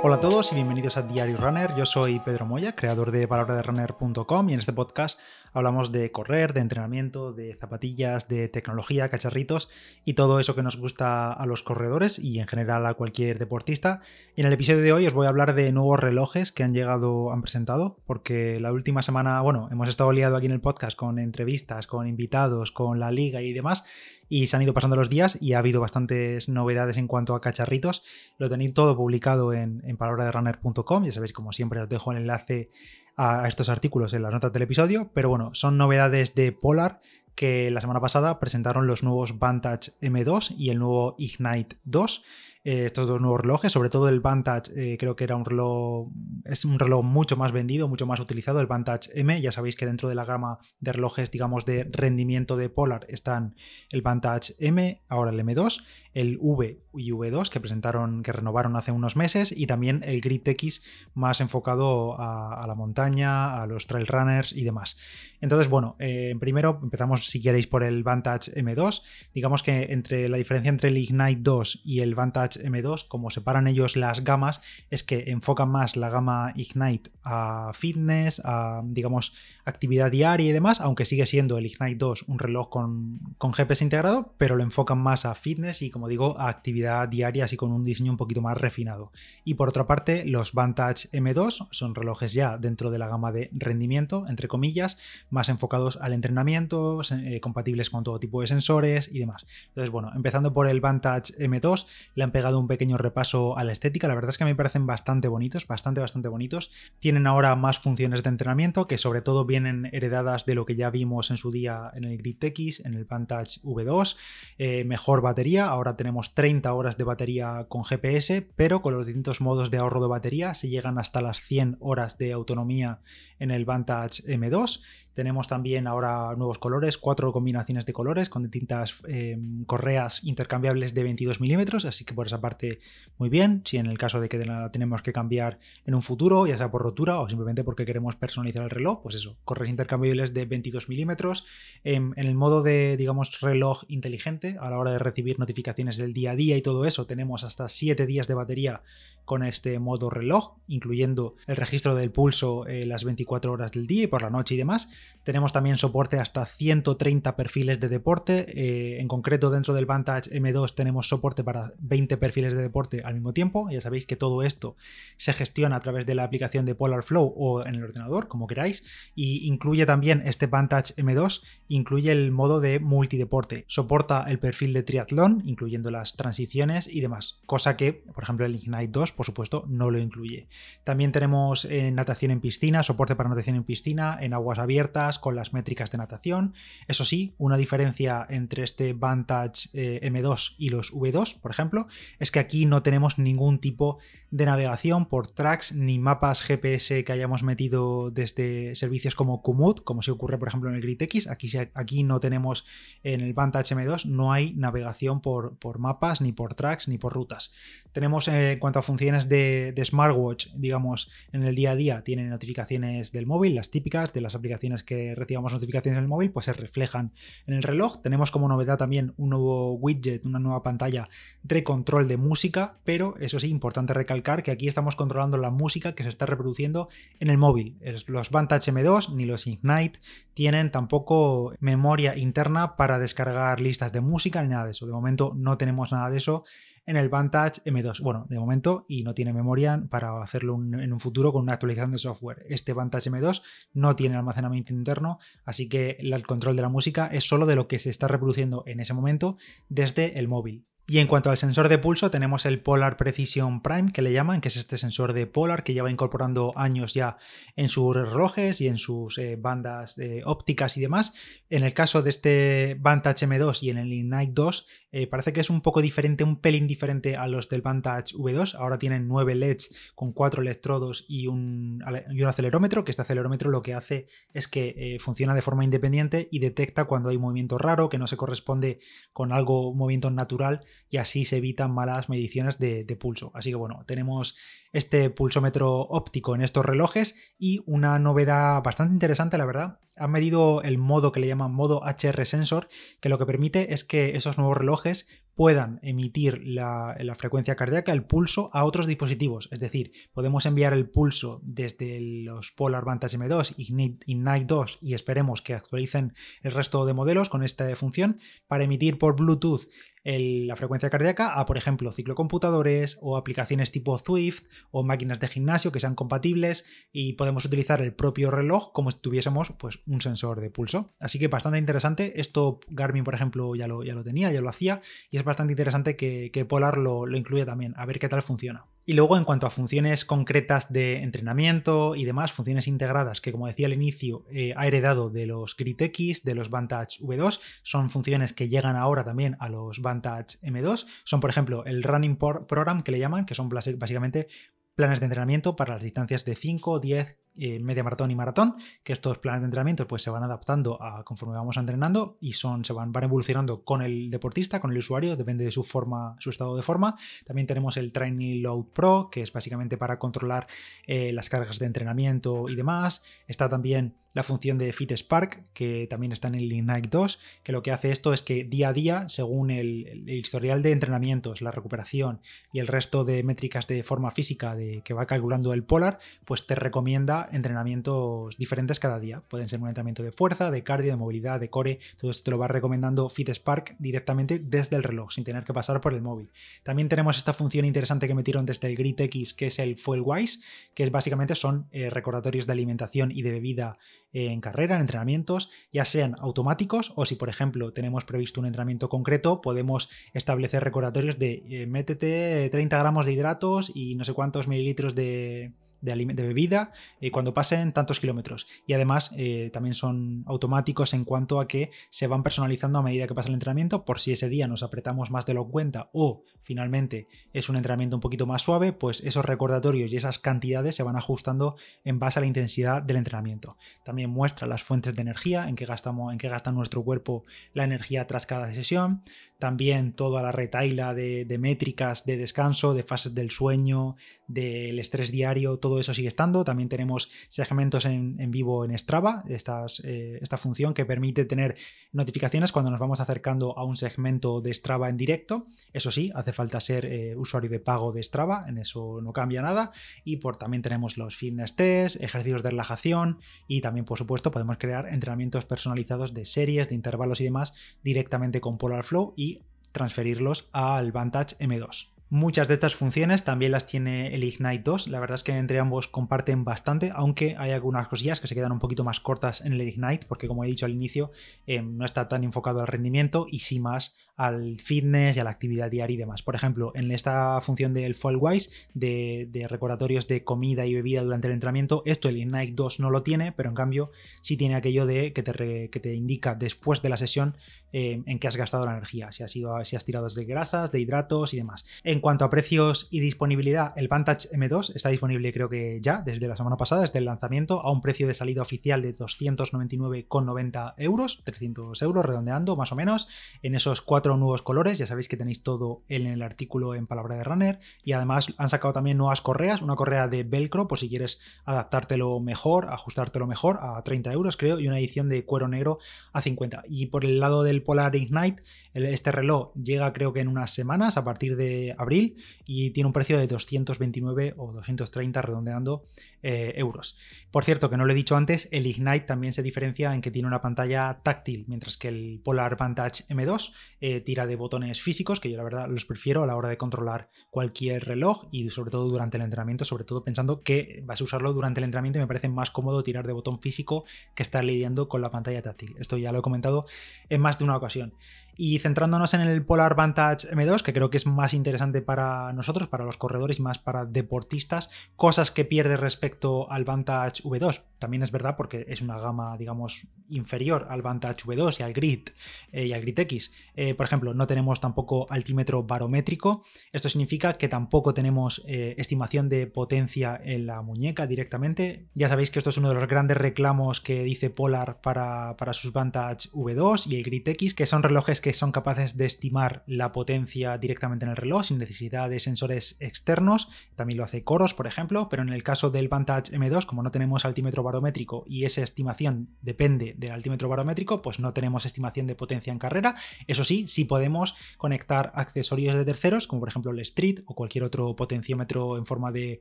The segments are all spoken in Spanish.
Hola a todos y bienvenidos a Diario Runner. Yo soy Pedro Moya, creador de palabraderunner.com y en este podcast hablamos de correr, de entrenamiento, de zapatillas, de tecnología, cacharritos y todo eso que nos gusta a los corredores y en general a cualquier deportista. Y en el episodio de hoy os voy a hablar de nuevos relojes que han llegado, han presentado, porque la última semana, bueno, hemos estado liado aquí en el podcast con entrevistas, con invitados, con la liga y demás y se han ido pasando los días y ha habido bastantes novedades en cuanto a cacharritos. Lo tenéis todo publicado en, en palabraderunner.com, ya sabéis, como siempre, os dejo el enlace a estos artículos en las notas del episodio, pero bueno, son novedades de Polar que la semana pasada presentaron los nuevos Vantage M2 y el nuevo Ignite 2. Eh, estos dos nuevos relojes, sobre todo el Vantage, eh, creo que era un reloj, es un reloj mucho más vendido, mucho más utilizado, el Vantage M, ya sabéis que dentro de la gama de relojes, digamos, de rendimiento de Polar están el Vantage M, ahora el M2, el V y V2 que presentaron, que renovaron hace unos meses, y también el Grit X más enfocado a, la montaña, a los trail runners y demás. Entonces, bueno, eh, primero empezamos si queréis por el Vantage M2. Digamos que entre la diferencia entre el Ignite 2 y el Vantage M2, como separan ellos las gamas, es que enfocan más la gama Ignite a fitness, a digamos actividad diaria y demás, aunque sigue siendo el Ignite 2 un reloj con, con GPS integrado, pero lo enfocan más a fitness y como digo, a actividad diaria, así con un diseño un poquito más refinado. Y por otra parte, los Vantage M2 son relojes ya dentro de la gama de rendimiento, entre comillas, más enfocados al entrenamiento, eh, compatibles con todo tipo de sensores y demás. Entonces, bueno, empezando por el Vantage M2, le han pegado un pequeño repaso a la estética. La verdad es que me parecen bastante bonitos, bastante, bastante bonitos. Tienen ahora más funciones de entrenamiento que sobre todo vienen heredadas de lo que ya vimos en su día en el Grid X, en el Vantage V2. Eh, mejor batería, ahora tenemos 30 horas de batería con GPS, pero con los distintos modos de ahorro de batería se llegan hasta las 100 horas de autonomía en el Vantage M2 tenemos también ahora nuevos colores, cuatro combinaciones de colores con distintas em, correas intercambiables de 22 milímetros, así que por esa parte muy bien. Si en el caso de que la tenemos que cambiar en un futuro, ya sea por rotura o simplemente porque queremos personalizar el reloj, pues eso, correas intercambiables de 22 milímetros. En, en el modo de, digamos, reloj inteligente, a la hora de recibir notificaciones del día a día y todo eso, tenemos hasta 7 días de batería con este modo reloj, incluyendo el registro del pulso eh, las 24 horas del día y por la noche y demás. Tenemos también soporte hasta 130 perfiles de deporte. Eh, en concreto, dentro del Vantage M2 tenemos soporte para 20 perfiles de deporte al mismo tiempo. Ya sabéis que todo esto se gestiona a través de la aplicación de Polar Flow o en el ordenador, como queráis. Y incluye también este Vantage M2, incluye el modo de multideporte. Soporta el perfil de triatlón, incluyendo las transiciones y demás. Cosa que, por ejemplo, el Ignite 2 por supuesto, no lo incluye. También tenemos eh, natación en piscina, soporte para natación en piscina, en aguas abiertas, con las métricas de natación. Eso sí, una diferencia entre este Vantage eh, M2 y los V2, por ejemplo, es que aquí no tenemos ningún tipo de navegación por tracks ni mapas GPS que hayamos metido desde servicios como Komoot, como se ocurre por ejemplo en el Grid X. Aquí, aquí no tenemos en el Vantage M2, no hay navegación por, por mapas, ni por tracks, ni por rutas. Tenemos eh, en cuanto a funciones de, smartwatch, digamos, en el día a día tienen notificaciones del móvil, las típicas de las aplicaciones que recibamos notificaciones en el móvil, pues se reflejan en el reloj. Tenemos como novedad también un nuevo widget, una nueva pantalla de control de música, pero eso sí, importante recalcar que aquí estamos controlando la música que se está reproduciendo en el móvil. Los Vantage M2 ni los Ignite tienen tampoco memoria interna para descargar listas de música ni nada de eso. De momento no tenemos nada de eso en el Vantage M2. Bueno, de momento, y no tiene memoria para hacerlo en un futuro con una actualización de software. Este Vantage M2 no tiene almacenamiento interno, así que el control de la música es solo de lo que se está reproduciendo en ese momento desde el móvil. Y en cuanto al sensor de pulso, tenemos el Polar Precision Prime, que le llaman, que es este sensor de Polar que lleva incorporando años ya en sus relojes y en sus eh, bandas ópticas y demás. En el caso de este Vantage M2 y en el Ignite 2, eh, parece que es un poco diferente, un pelín diferente a los del Vantage V2. Ahora tienen 9 LEDs con 4 electrodos y un, un acelerómetro, que este acelerómetro lo que hace es que eh, funciona de forma independiente y detecta cuando hay movimiento raro, que no se corresponde con algo, movimiento natural y así se evitan malas mediciones de, pulso. Así que bueno, tenemos este pulsómetro óptico en estos relojes y una novedad bastante interesante, la verdad. Han medido el modo que le llaman modo HR sensor, que lo que permite es que esos nuevos relojes coges puedan emitir la, frecuencia cardíaca, el pulso, a otros dispositivos. Es decir, podemos enviar el pulso desde los Polar Vantage M2, Ignite, Ignite 2 y esperemos que actualicen el resto de modelos con esta función para emitir por Bluetooth la frecuencia cardíaca a, por ejemplo, ciclocomputadores o aplicaciones tipo Swift o máquinas de gimnasio que sean compatibles y podemos utilizar el propio reloj como si tuviésemos pues, un sensor de pulso. Así que bastante interesante. Esto Garmin, por ejemplo, ya lo, ya lo tenía, ya lo hacía y es bastante interesante que, Polar lo, lo incluya también, a ver qué tal funciona. Y luego en cuanto a funciones concretas de entrenamiento y demás, funciones integradas que como decía al inicio eh, ha heredado de los GridX, de los Vantage V2, son funciones que llegan ahora también a los Vantage M2. Son por ejemplo el Running Program que le llaman, que son básicamente planes de entrenamiento para las distancias de 5, 10, eh, media maratón y maratón, que estos planes de entrenamiento pues, se van adaptando a conforme vamos entrenando y son, se van, van evolucionando con el deportista, con el usuario, depende de su forma, su estado de forma. También tenemos el Training Load Pro, que es básicamente para controlar eh, las cargas de entrenamiento y demás. Está también la función de Fit Spark, que también está en el Ignite 2, que lo que hace esto es que día a día, según el, historial de entrenamientos, la recuperación y el resto de métricas de forma física de, que va calculando el Polar, pues te recomienda entrenamientos diferentes cada día. Pueden ser un entrenamiento de fuerza, de cardio, de movilidad, de core. Todo esto te lo va recomendando FitSpark directamente desde el reloj, sin tener que pasar por el móvil. También tenemos esta función interesante que metieron desde el Grid X, que es el FuelWise, que es básicamente son eh, recordatorios de alimentación y de bebida en carrera, en entrenamientos, ya sean automáticos o si por ejemplo tenemos previsto un entrenamiento concreto, podemos establecer recordatorios de eh, métete 30 gramos de hidratos y no sé cuántos mililitros de, de, bebida eh, cuando pasen tantos kilómetros. Y además eh, también son automáticos en cuanto a que se van personalizando a medida que pasa el entrenamiento por si ese día nos apretamos más de lo cuenta o finalmente es un entrenamiento un poquito más suave, pues esos recordatorios y esas cantidades se van ajustando en base a la intensidad del entrenamiento. También muestra las fuentes de energía, en qué gastamos, en gasta nuestro cuerpo la energía tras cada sesión también toda la retaila de, métricas de descanso, de fases del sueño, del estrés diario, todo eso sigue estando. También tenemos segmentos en, vivo en Strava, eh, esta función que permite tener notificaciones cuando nos vamos acercando a un segmento de Strava en directo. Eso sí, hace falta ser eh, usuario de pago de Strava, en eso no cambia nada. Y por, también tenemos los fitness tests, ejercicios de relajación y también, por supuesto, podemos crear entrenamientos personalizados de series, de intervalos y demás directamente con Polar Flow y transferirlos al Vantage M2. Muchas de estas funciones también las tiene el Ignite 2. La verdad es que entre ambos comparten bastante, aunque hay algunas cosillas que se quedan un poquito más cortas en el Ignite, porque como he dicho al inicio, eh, no está tan enfocado al rendimiento y sí más al fitness y a la actividad diaria y demás. Por ejemplo, en esta función del Fallwise de, recordatorios de comida y bebida durante el entrenamiento, esto el Ignite 2 no lo tiene, pero en cambio sí tiene aquello de que te, que te indica después de la sesión eh, en qué has gastado la energía, si has, sido, si has tirado de grasas, de hidratos y demás. En cuanto a precios y disponibilidad, el Vantage M2 está disponible creo que ya desde la semana pasada, desde el lanzamiento, a un precio de salida oficial de 299,90 euros, 300 euros redondeando más o menos, en esos nuevos colores, ya sabéis que tenéis todo en el artículo en palabra de runner y además han sacado también nuevas correas, una correa de velcro por si quieres adaptártelo mejor, ajustártelo mejor a 30 euros creo y una edición de cuero negro a 50 y por el lado del Polar Ignite este reloj llega creo que en unas semanas a partir de abril y tiene un precio de 229 o 230 redondeando eh, euros. Por cierto, que no lo he dicho antes, el Ignite también se diferencia en que tiene una pantalla táctil, mientras que el Polar Vantage M2 eh, tira de botones físicos, que yo la verdad los prefiero a la hora de controlar cualquier reloj y sobre todo durante el entrenamiento, sobre todo pensando que vas a usarlo durante el entrenamiento y me parece más cómodo tirar de botón físico que estar lidiando con la pantalla táctil. Esto ya lo he comentado en más de una ocasión. Y centrándonos en el Polar Vantage M2, que creo que es más interesante para nosotros, para los corredores y más para deportistas, cosas que pierde respecto al Vantage V2. También es verdad porque es una gama, digamos, inferior al Vantage V2 y al Grid eh, y al Grid X. Eh, por ejemplo, no tenemos tampoco altímetro barométrico. Esto significa que tampoco tenemos eh, estimación de potencia en la muñeca directamente. Ya sabéis que esto es uno de los grandes reclamos que dice Polar para, para sus Vantage V2 y el Grid X, que son relojes que son capaces de estimar la potencia directamente en el reloj sin necesidad de sensores externos. También lo hace Coros, por ejemplo, pero en el caso del Vantage M2, como no tenemos altímetro barométrico y esa estimación depende del altímetro barométrico, pues no tenemos estimación de potencia en carrera. Eso sí, sí podemos conectar accesorios de terceros, como por ejemplo el Street o cualquier otro potenciómetro en forma de,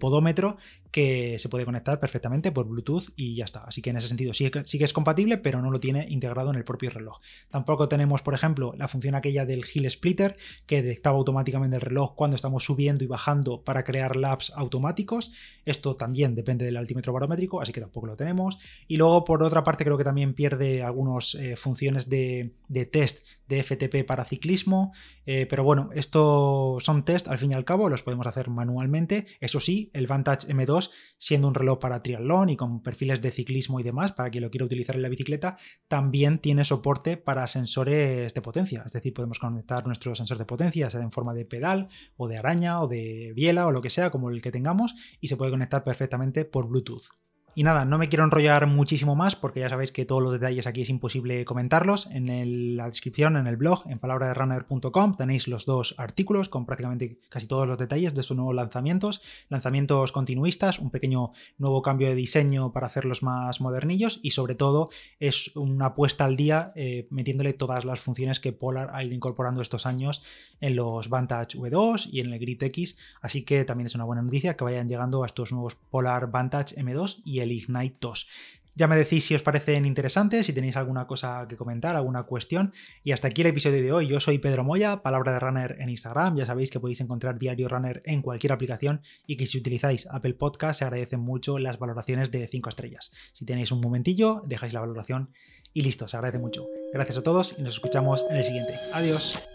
podómetro que se puede conectar perfectamente por Bluetooth y ya está. Así que en ese sentido sí, sí que es compatible, pero no lo tiene integrado en el propio reloj. Tampoco tenemos, por ejemplo, la función aquella del Hill Splitter que detectaba automáticamente el reloj cuando estamos subiendo y bajando para crear laps automáticos. Esto también depende del altímetro barométrico, así que tampoco lo tenemos. Y luego, por otra parte, creo que también pierde algunas eh, funciones de, test de FTP para ciclismo. Eh, pero bueno, estos son test al fin y al cabo, los podemos hacer manualmente. Eso sí, el Vantage M2, siendo un reloj para triatlón y con perfiles de ciclismo y demás, para quien lo quiera utilizar en la bicicleta, también tiene soporte para sensores de potencia. Es decir, podemos conectar nuestro sensor de potencia, sea en forma de pedal o de araña o de biela o lo que sea, como el que tengamos, y se puede conectar perfectamente por Bluetooth. Y nada, no me quiero enrollar muchísimo más porque ya sabéis que todos los detalles aquí es imposible comentarlos. En la descripción, en el blog, en palabraderunner.com tenéis los dos artículos con prácticamente casi todos los detalles de sus nuevos lanzamientos. Lanzamientos continuistas, un pequeño nuevo cambio de diseño para hacerlos más modernillos y sobre todo es una apuesta al día eh, metiéndole todas las funciones que Polar ha ido incorporando estos años en los Vantage V2 y en el Grid X. Así que también es una buena noticia que vayan llegando a estos nuevos Polar Vantage M2 y el Ignite 2. Ya me decís si os parecen interesantes, si tenéis alguna cosa que comentar, alguna cuestión. Y hasta aquí el episodio de hoy. Yo soy Pedro Moya, palabra de runner en Instagram. Ya sabéis que podéis encontrar Diario Runner en cualquier aplicación y que si utilizáis Apple Podcast se agradecen mucho las valoraciones de 5 estrellas. Si tenéis un momentillo, dejáis la valoración y listo, se agradece mucho. Gracias a todos y nos escuchamos en el siguiente. Adiós.